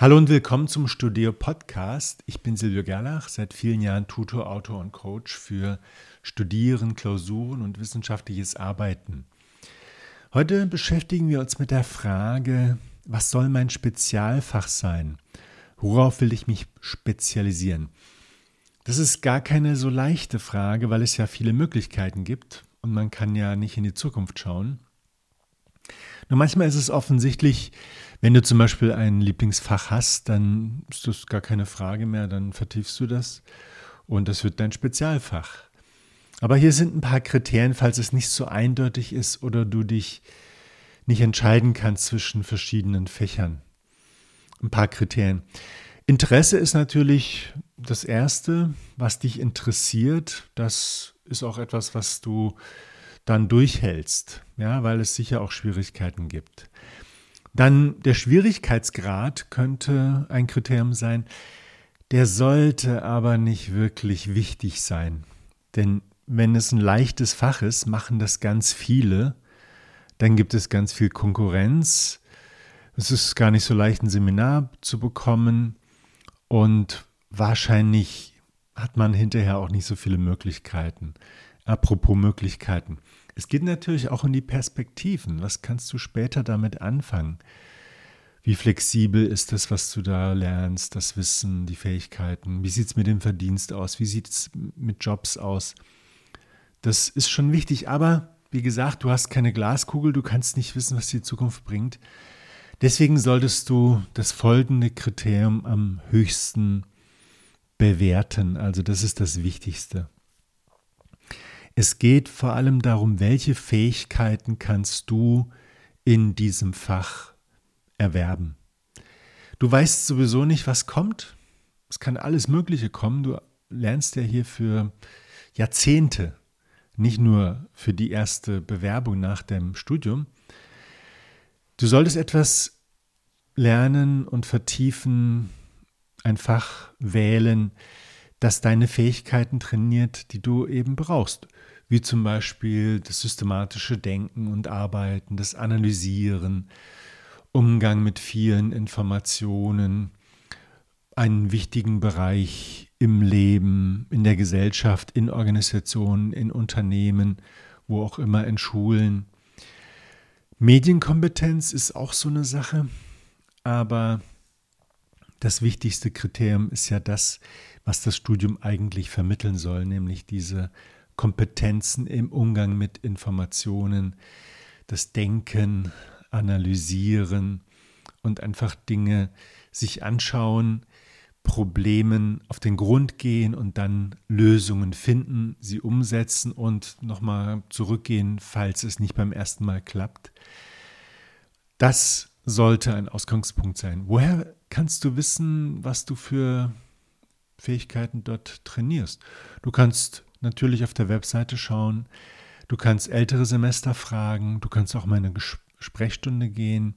Hallo und willkommen zum Studio Podcast. Ich bin Silvio Gerlach, seit vielen Jahren Tutor, Autor und Coach für Studieren, Klausuren und wissenschaftliches Arbeiten. Heute beschäftigen wir uns mit der Frage, was soll mein Spezialfach sein? Worauf will ich mich spezialisieren? Das ist gar keine so leichte Frage, weil es ja viele Möglichkeiten gibt und man kann ja nicht in die Zukunft schauen. Nur manchmal ist es offensichtlich, wenn du zum Beispiel ein Lieblingsfach hast, dann ist das gar keine Frage mehr, dann vertiefst du das und das wird dein Spezialfach. Aber hier sind ein paar Kriterien, falls es nicht so eindeutig ist oder du dich nicht entscheiden kannst zwischen verschiedenen Fächern. Ein paar Kriterien. Interesse ist natürlich das Erste, was dich interessiert. Das ist auch etwas, was du dann durchhältst, ja, weil es sicher auch Schwierigkeiten gibt. Dann der Schwierigkeitsgrad könnte ein Kriterium sein, der sollte aber nicht wirklich wichtig sein. Denn wenn es ein leichtes Fach ist, machen das ganz viele. Dann gibt es ganz viel Konkurrenz. Es ist gar nicht so leicht, ein Seminar zu bekommen. Und wahrscheinlich hat man hinterher auch nicht so viele Möglichkeiten. Apropos Möglichkeiten. Es geht natürlich auch um die Perspektiven. Was kannst du später damit anfangen? Wie flexibel ist das, was du da lernst, das Wissen, die Fähigkeiten? Wie sieht es mit dem Verdienst aus? Wie sieht es mit Jobs aus? Das ist schon wichtig, aber wie gesagt, du hast keine Glaskugel, du kannst nicht wissen, was die Zukunft bringt. Deswegen solltest du das folgende Kriterium am höchsten bewerten. Also das ist das Wichtigste. Es geht vor allem darum, welche Fähigkeiten kannst du in diesem Fach erwerben. Du weißt sowieso nicht, was kommt. Es kann alles Mögliche kommen. Du lernst ja hier für Jahrzehnte, nicht nur für die erste Bewerbung nach dem Studium. Du solltest etwas lernen und vertiefen, ein Fach wählen, das deine Fähigkeiten trainiert, die du eben brauchst wie zum Beispiel das systematische Denken und Arbeiten, das Analysieren, Umgang mit vielen Informationen, einen wichtigen Bereich im Leben, in der Gesellschaft, in Organisationen, in Unternehmen, wo auch immer, in Schulen. Medienkompetenz ist auch so eine Sache, aber das wichtigste Kriterium ist ja das, was das Studium eigentlich vermitteln soll, nämlich diese Kompetenzen im Umgang mit Informationen, das Denken, Analysieren und einfach Dinge sich anschauen, Problemen auf den Grund gehen und dann Lösungen finden, sie umsetzen und nochmal zurückgehen, falls es nicht beim ersten Mal klappt. Das sollte ein Ausgangspunkt sein. Woher kannst du wissen, was du für Fähigkeiten dort trainierst? Du kannst natürlich auf der Webseite schauen. Du kannst ältere Semester fragen. Du kannst auch mal in Sprechstunde gehen.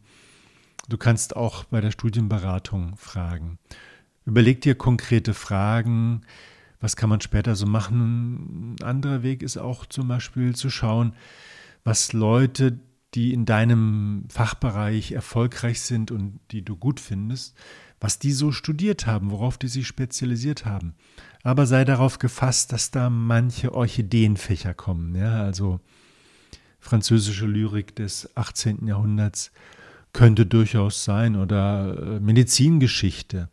Du kannst auch bei der Studienberatung fragen. Überleg dir konkrete Fragen. Was kann man später so machen? Ein anderer Weg ist auch zum Beispiel zu schauen, was Leute, die in deinem Fachbereich erfolgreich sind und die du gut findest, was die so studiert haben, worauf die sich spezialisiert haben. Aber sei darauf gefasst, dass da manche Orchideenfächer kommen. Ja, also französische Lyrik des 18. Jahrhunderts könnte durchaus sein oder äh, Medizingeschichte.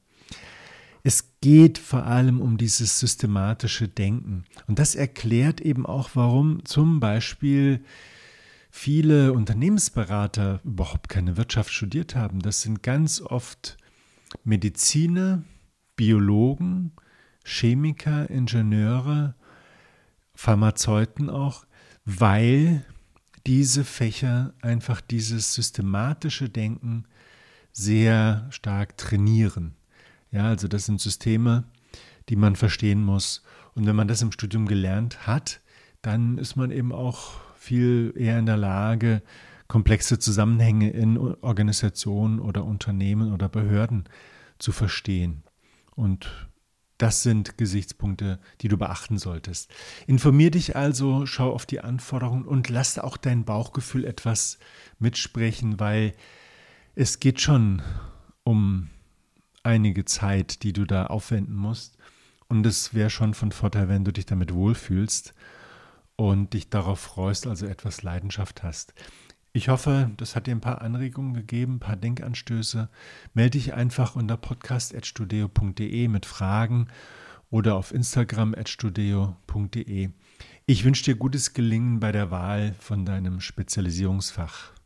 Es geht vor allem um dieses systematische Denken. Und das erklärt eben auch, warum zum Beispiel viele Unternehmensberater überhaupt keine Wirtschaft studiert haben. Das sind ganz oft Mediziner, Biologen, Chemiker, Ingenieure, Pharmazeuten auch, weil diese Fächer einfach dieses systematische Denken sehr stark trainieren. Ja, also das sind Systeme, die man verstehen muss. Und wenn man das im Studium gelernt hat, dann ist man eben auch viel eher in der Lage, komplexe Zusammenhänge in Organisationen oder Unternehmen oder Behörden zu verstehen. Und das sind Gesichtspunkte, die du beachten solltest. Informier dich also, schau auf die Anforderungen und lass auch dein Bauchgefühl etwas mitsprechen, weil es geht schon um einige Zeit, die du da aufwenden musst. Und es wäre schon von Vorteil, wenn du dich damit wohlfühlst und dich darauf freust, also etwas Leidenschaft hast. Ich hoffe, das hat dir ein paar Anregungen gegeben, ein paar Denkanstöße. Melde dich einfach unter podcast.studio.de mit Fragen oder auf Instagram. Ich wünsche dir gutes Gelingen bei der Wahl von deinem Spezialisierungsfach.